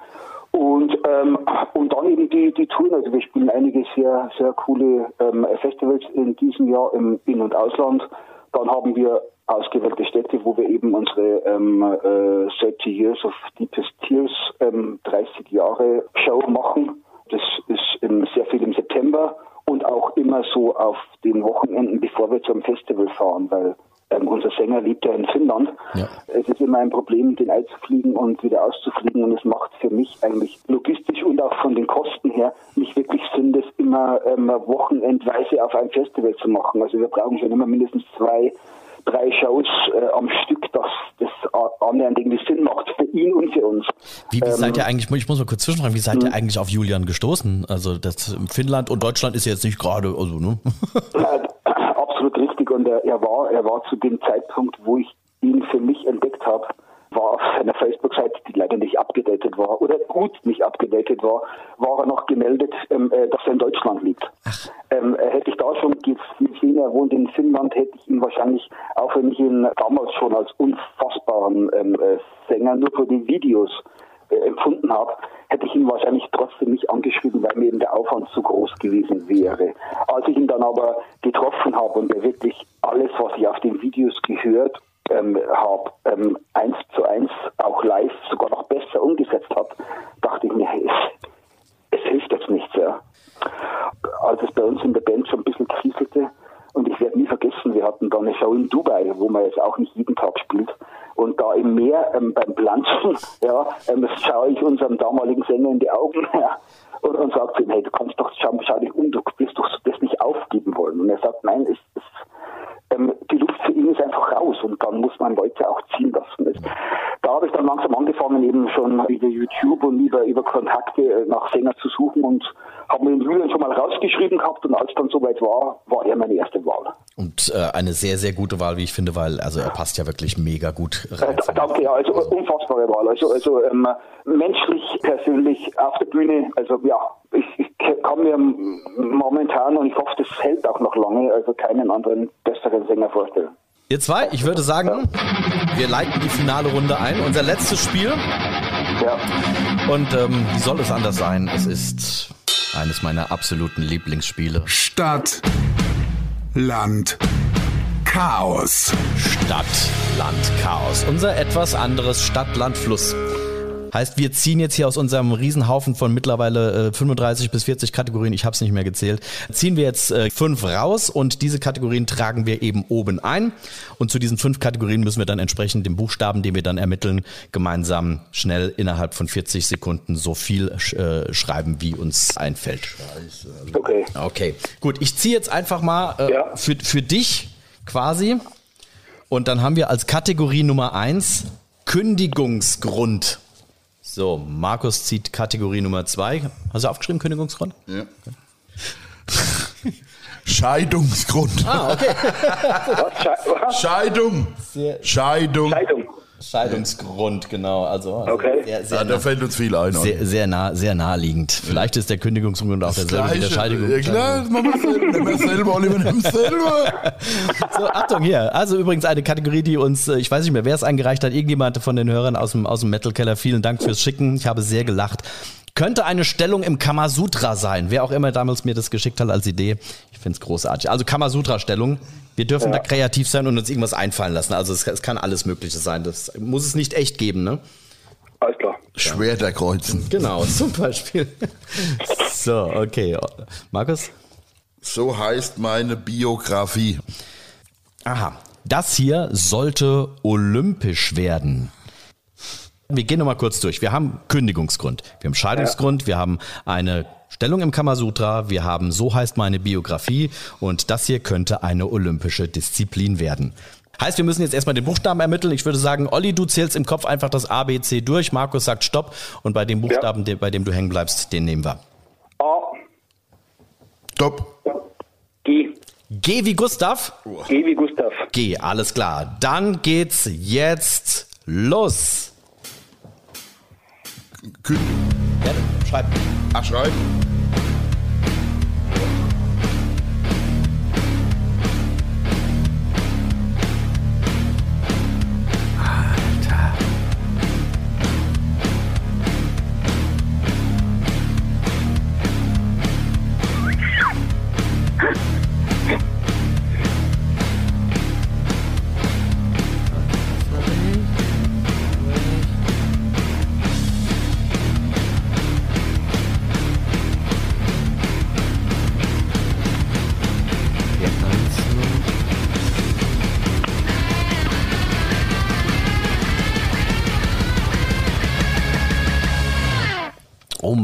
Speaker 1: Und, ähm, und dann eben die, die Touren. Also wir spielen einige sehr, sehr coole ähm, Festivals in diesem Jahr im In- und Ausland. Dann haben wir ausgewählte Städte, wo wir eben unsere ähm, äh, 30 Years of Deepest Tears ähm, 30 Jahre Show machen. Das ist im, sehr viel im September und auch immer so auf den Wochenenden, bevor wir zum Festival fahren, weil ähm, unser Sänger lebt ja in Finnland. Ja. Es ist immer ein Problem, den einzufliegen und wieder auszufliegen und es macht für mich eigentlich logistisch und auch von den Kosten her nicht wirklich Sinn, das immer ähm, wochenendweise auf ein Festival zu machen. Also wir brauchen schon immer mindestens zwei drei Shows äh, am Stück, dass das annähernd irgendwie Sinn macht für ihn und für uns.
Speaker 4: Wie, wie ähm, seid ihr eigentlich, ich muss mal kurz zwischenfragen, wie seid ihr hm. eigentlich auf Julian gestoßen? Also das Finnland und Deutschland ist jetzt nicht gerade, also ne? <laughs>
Speaker 1: absolut richtig und er, er, war, er war zu dem Zeitpunkt, wo ich ihn für mich entdeckt habe, war auf seiner Facebook-Seite, die leider nicht abgedatet war oder gut nicht abgedatet war, war er noch gemeldet, ähm, äh, dass er in Deutschland liegt. Ähm, äh, hätte ich da schon gesehen, er wohnt in Finnland, hätte ich ihn wahrscheinlich, auch wenn ich ihn damals schon als unfassbaren ähm, äh, Sänger nur für die Videos äh, empfunden habe, hätte ich ihn wahrscheinlich trotzdem nicht angeschrieben, weil mir eben der Aufwand zu groß gewesen wäre. Als ich ihn dann aber getroffen habe und er wirklich alles, was ich auf den Videos gehört ähm, habe, ähm, eins zu eins auch live sogar noch besser umgesetzt habe, dachte ich mir, hey, es, es hilft jetzt nichts. Ja. Als es bei uns in der Band schon ein bisschen kriselte, und ich werde nie vergessen, wir hatten da eine Show in Dubai, wo man jetzt auch nicht jeden Tag spielt. Und da im Meer ähm, beim Planschen, <laughs> ja, ähm, schaue ich unserem damaligen Sänger in die Augen <laughs> ja, und, und sage zu ihm, hey, du kannst doch, schau, schau dich um, du wirst doch das nicht aufgeben wollen. Und er sagt, nein, es, es ähm, die Luft für ihn ist einfach raus und dann muss man Leute auch ziehen lassen. Es, da habe ich dann langsam angefangen, eben schon über YouTube und über, über Kontakte äh, nach Sänger zu suchen und habe mir den Julian schon mal rausgeschrieben gehabt und als dann soweit war, war er meine erste Wahl.
Speaker 4: Und äh, eine sehr, sehr gute Wahl, wie ich finde, weil also er passt ja wirklich mega gut rein.
Speaker 1: Äh, danke, ja, also unfassbare Wahl. Also, also ähm, menschlich, persönlich, auf der Bühne, also ja, ich, ich kann mir momentan und ich hoffe, das hält auch noch lange, also keinen anderen besseren Sänger vorstellen.
Speaker 4: Ihr zwei, ich würde sagen, wir leiten die finale Runde ein. Unser letztes Spiel.
Speaker 1: Ja.
Speaker 4: Und ähm, wie soll es anders sein? Es ist eines meiner absoluten Lieblingsspiele.
Speaker 3: Stadt, Land, Chaos.
Speaker 4: Stadt, Land, Chaos. Unser etwas anderes Stadt, Land, Fluss. Heißt, wir ziehen jetzt hier aus unserem Riesenhaufen von mittlerweile äh, 35 bis 40 Kategorien, ich habe es nicht mehr gezählt, ziehen wir jetzt äh, fünf raus und diese Kategorien tragen wir eben oben ein. Und zu diesen fünf Kategorien müssen wir dann entsprechend den Buchstaben, den wir dann ermitteln, gemeinsam schnell innerhalb von 40 Sekunden so viel äh, schreiben, wie uns einfällt.
Speaker 2: Scheiße.
Speaker 1: Okay.
Speaker 4: Okay, gut, ich ziehe jetzt einfach mal äh,
Speaker 1: Ja.
Speaker 4: für, für dich quasi. Und dann haben wir als Kategorie Nummer eins Kündigungsgrund. So, Markus zieht Kategorie Nummer zwei. Hast du aufgeschrieben, Kündigungsgrund?
Speaker 2: Ja. <laughs> Scheidungsgrund.
Speaker 4: Ah, okay. <laughs>
Speaker 1: Was?
Speaker 2: Scheidung. Scheidung.
Speaker 1: Scheidung.
Speaker 4: Scheidungsgrund, genau. Also, also
Speaker 1: Okay.
Speaker 4: sehr,
Speaker 2: Ja,
Speaker 4: sehr,
Speaker 2: da fällt uns viel ein.
Speaker 4: sehr, sehr, nah, sehr naheliegend. Vielleicht ist der Kündigungsgrund auch derselbe wie der Scheidung.
Speaker 2: Ja klar, das machen wir selber. Wir selber. <laughs>
Speaker 4: So, Achtung hier. Also übrigens eine Kategorie, die uns, äh, ich weiß nicht mehr, wer es eingereicht hat, irgendjemand von den Hörern aus dem, aus dem Metal Keller. Vielen Dank fürs Schicken. Ich habe sehr gelacht. Könnte eine Stellung im Kamasutra sein. Wer auch immer damals mir das geschickt hat als Idee. Ich finde es großartig. Also Kamasutra-Stellung. Wir dürfen da kreativ sein und uns irgendwas einfallen lassen. Also es, es kann alles Mögliche sein. Das muss es nicht echt geben, ne?
Speaker 1: Alles klar.
Speaker 2: Schwerter kreuzen.
Speaker 4: Genau, <laughs> zum Beispiel. So, okay. Markus?
Speaker 2: So heißt meine Biografie.
Speaker 4: Aha. Das hier sollte olympisch werden. Wir gehen nochmal kurz durch. Wir haben Kündigungsgrund, wir haben Scheidungsgrund, wir haben eine Stellung im Kamasutra, wir haben So heißt meine Biografie und das hier könnte eine olympische Disziplin werden. Heißt, wir müssen jetzt erstmal den Buchstaben ermitteln. Ich würde sagen, Olli, du zählst im Kopf einfach das A, B, C durch. Markus sagt Stopp und bei dem Buchstaben, der- bei dem du hängen bleibst, den nehmen wir.
Speaker 1: A,
Speaker 2: Stopp.
Speaker 1: G.
Speaker 4: G wie Gustav?
Speaker 1: G wie Gustav.
Speaker 4: G, alles klar. Dann geht's jetzt los.
Speaker 2: Kün
Speaker 4: Ja, schreib.
Speaker 2: Ach, schreiben.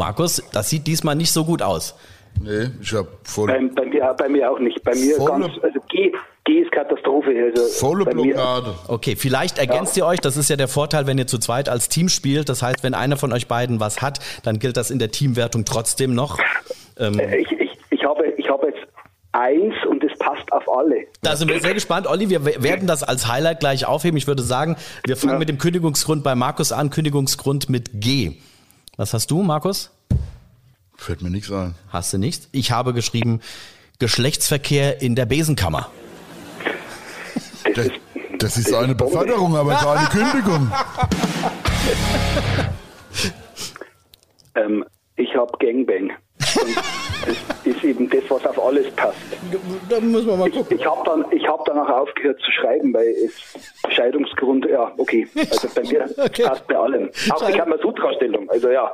Speaker 4: Markus, das sieht diesmal nicht so gut aus.
Speaker 2: Nee, ich hab voll,
Speaker 1: Bei, bei, mir, bei mir auch nicht. Bei mir
Speaker 2: Volle-
Speaker 1: ganz, also G, G ist Katastrophe. Also
Speaker 2: volle
Speaker 1: mir-
Speaker 2: Blockade.
Speaker 4: Okay, vielleicht ergänzt ihr euch. Das ist ja der Vorteil, wenn ihr zu zweit als Team spielt. Das heißt, wenn einer von euch beiden was hat, dann gilt das in der Teamwertung trotzdem noch. Ähm,
Speaker 1: Äh, Ich, ich, ich, habe, ich habe jetzt eins und es passt auf alle.
Speaker 4: da sind wir sehr gespannt. Olli, wir we- werden das als Highlight gleich aufheben. Ich würde sagen, wir fangen
Speaker 1: Ja.
Speaker 4: mit dem Kündigungsgrund bei Markus an. Kündigungsgrund mit G. Was hast du, Markus?
Speaker 2: Fällt mir nichts ein.
Speaker 4: Hast du nichts? Ich habe geschrieben, Geschlechtsverkehr in der Besenkammer.
Speaker 1: Das
Speaker 2: Das,
Speaker 1: ist,
Speaker 2: eine Beförderung, aber keine Kündigung.
Speaker 1: ähm, ich habe Gangbang. Das ist eben das, was auf alles passt.
Speaker 4: Da müssen wir mal gucken.
Speaker 1: Ich habe dann, ich hab danach aufgehört zu schreiben, weil es Scheidungsgrund, ja, okay. Also bei mir <laughs>
Speaker 4: Okay.
Speaker 1: passt bei allem. Auch die
Speaker 4: Scheid-
Speaker 1: Kamasutra-Stellung, also ja.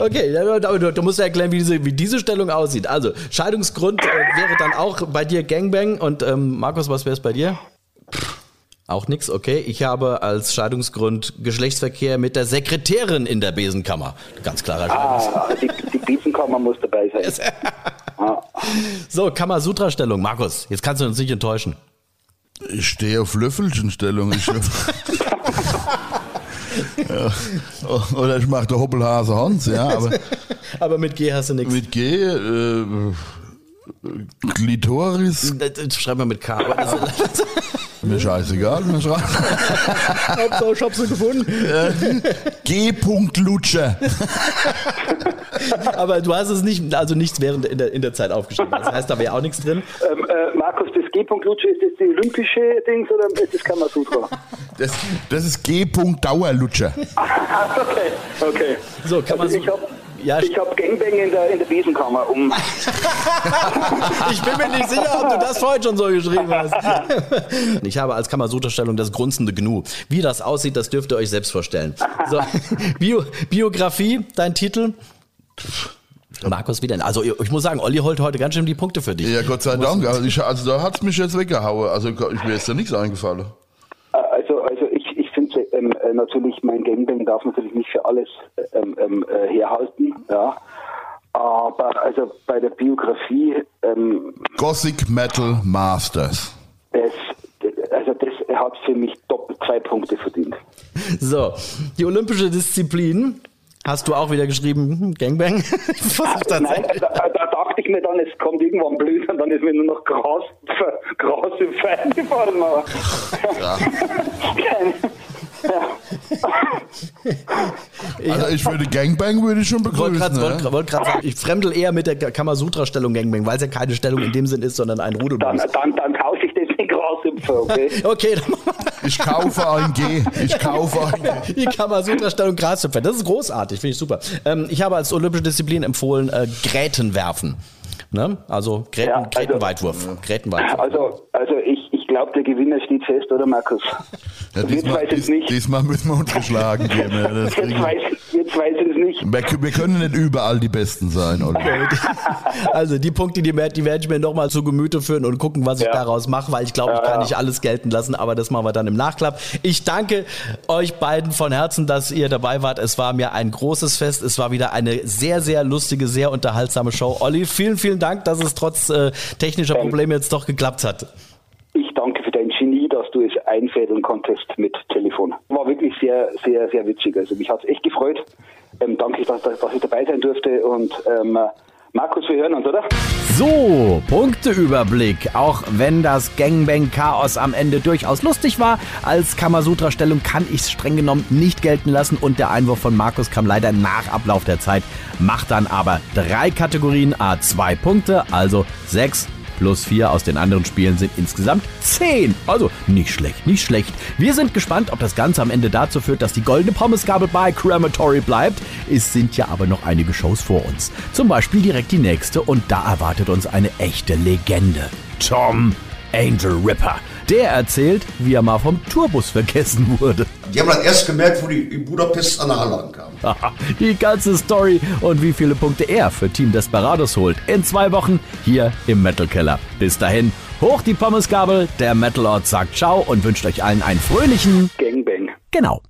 Speaker 4: Okay, du, du musst ja erklären, wie diese, wie diese Stellung aussieht. Also, Scheidungsgrund äh, wäre dann auch bei dir Gangbang und ähm, Markus, was wäre es bei dir? Auch nix, okay. Ich habe als Scheidungsgrund Geschlechtsverkehr mit der Sekretärin in der Besenkammer. Ganz klarer
Speaker 1: Ah, Besenkammer muss dabei sein. <laughs>
Speaker 4: ah. So, Kamasutra-Stellung. Markus, jetzt kannst du uns nicht enttäuschen.
Speaker 2: Ich stehe auf Löffelchenstellung. Ich, <laughs> ja. Oder ich mache der Hoppelhase Hans, ja. Aber, <laughs>
Speaker 4: aber mit G hast du nichts.
Speaker 2: Mit G, äh, Glitoris.
Speaker 4: Schreib mal mit K.
Speaker 2: Mir scheißegal, mir schreiben.
Speaker 4: Hauptsache, ich hab sie gefunden.
Speaker 2: G. Lutsche.
Speaker 4: Aber du hast es nicht, also nichts während in der, in der Zeit aufgeschrieben. Das heißt, da wäre auch nichts drin.
Speaker 1: Ähm, äh, Markus, das G. Lutsche, ist das die olympische Dings oder ist das Kamasutra?
Speaker 2: Das, das ist G. Dauerlutsche. <laughs>
Speaker 1: okay, okay.
Speaker 4: So, Kamasutra.
Speaker 1: Also ja, ich habe Gangbang in der, in der Besenkammer. Um <laughs>
Speaker 4: ich bin mir nicht sicher, ob du das vorhin schon so geschrieben hast. <laughs> ich habe als Kamasutra-Stellung das grunzende Gnu. Wie das aussieht, das dürft ihr euch selbst vorstellen. So, Bio, Biografie, dein Titel? Markus, wie denn? Also ich muss sagen, Olli holt heute ganz schön die Punkte für dich.
Speaker 2: Ja, Gott sei Dank. Also, ich, also da hat es mich jetzt weggehauen. Also mir ist da nichts eingefallen.
Speaker 1: Also, also ich, ich finde ähm, natürlich, mein Gangbang darf natürlich nicht für alles ähm, ähm, äh, herhalten. Ja. Aber also bei der Biografie. Ähm,
Speaker 2: Gothic Metal Masters.
Speaker 1: Das, also das hat für mich doppelt zwei Punkte verdient.
Speaker 4: So, die olympische Disziplin Hast du auch wieder geschrieben, hm, Gangbang? <laughs>
Speaker 1: Nein, da, da, dachte ich mir dann, es kommt irgendwann blöd und dann ist mir nur noch Gras, <laughs> Gras im Feind gefallen. Ja.
Speaker 2: Also ich würde Gangbang würde ich schon begrüßen.
Speaker 4: Wollte gerade ne? wollt sagen, ich fremdel eher mit der Kamasutra-Stellung Gangbang, weil es ja keine Stellung in dem Sinn ist, sondern ein Rudel.
Speaker 1: Dann, dann, dann tausche ich das Grashüpfer, okay? <laughs>
Speaker 4: okay, dann
Speaker 2: Ich kaufe ein G. Ich kaufe ein G.
Speaker 4: Die Kamasutra-Stellung Grashüpfer, das ist großartig, finde ich super. Ähm, ich habe als olympische Disziplin empfohlen, äh, Gräten werfen. Ne? Also Gräten, ja, also, Grätenweitwurf. Grätenweitwurf.
Speaker 1: Also, also ich, ich glaube, der Gewinner steht fest, oder Markus?
Speaker 2: Ja, diesmal, dies, diesmal, müssen wir uns geschlagen geben.
Speaker 1: jetzt, weiß, jetzt weiß ich es nicht.
Speaker 2: Wir, wir, können nicht überall die Besten sein, oder? <laughs>
Speaker 4: Also die Punkte, die, die werde ich mir nochmal zu Gemüte führen und gucken, was ich ja. daraus mache, weil ich glaube, ich kann nicht alles gelten lassen, aber das machen wir dann im Nachklapp. Ich danke euch beiden von Herzen, dass ihr dabei wart. Es war mir ein großes Fest. Es war wieder eine sehr, sehr lustige, sehr unterhaltsame Show. Olli, vielen, vielen Dank, dass es trotz äh, technischer Probleme jetzt doch geklappt hat.
Speaker 1: Ich danke für dein Genie, dass du es einfädeln konntest mit Telefon. War wirklich sehr, sehr, sehr witzig. Also mich hat es echt gefreut. Ähm, danke, dass, dass, ich dabei sein durfte und ähm, Markus, wir hören uns, oder?
Speaker 4: So, Punkteüberblick. Auch wenn das Gangbang-Chaos am Ende durchaus lustig war, als Kamasutra-Stellung kann ich es streng genommen nicht gelten lassen und der Einwurf von Markus kam leider nach Ablauf der Zeit, macht dann aber drei Kategorien A2 Punkte, also sechs plus 4 aus den anderen Spielen sind insgesamt 10. Also nicht schlecht, nicht schlecht. Wir sind gespannt, ob das Ganze am Ende dazu führt, dass die goldene Pommesgabel bei Crematory bleibt. Es sind ja aber noch einige Shows vor uns. Zum Beispiel direkt die nächste und da erwartet uns eine echte Legende. Tom Angel Ripper. Der erzählt, wie er mal vom Tourbus vergessen wurde.
Speaker 6: Die haben das erst gemerkt, wo die in Budapest an der Halle ankamen. <laughs>
Speaker 4: die ganze Story und wie viele Punkte er für Team Desperados holt. In zwei Wochen hier im Metal Keller. Bis dahin, hoch die Pommesgabel. Der Metal Lord sagt Ciao und wünscht euch allen einen fröhlichen
Speaker 1: Gangbang.
Speaker 4: Genau.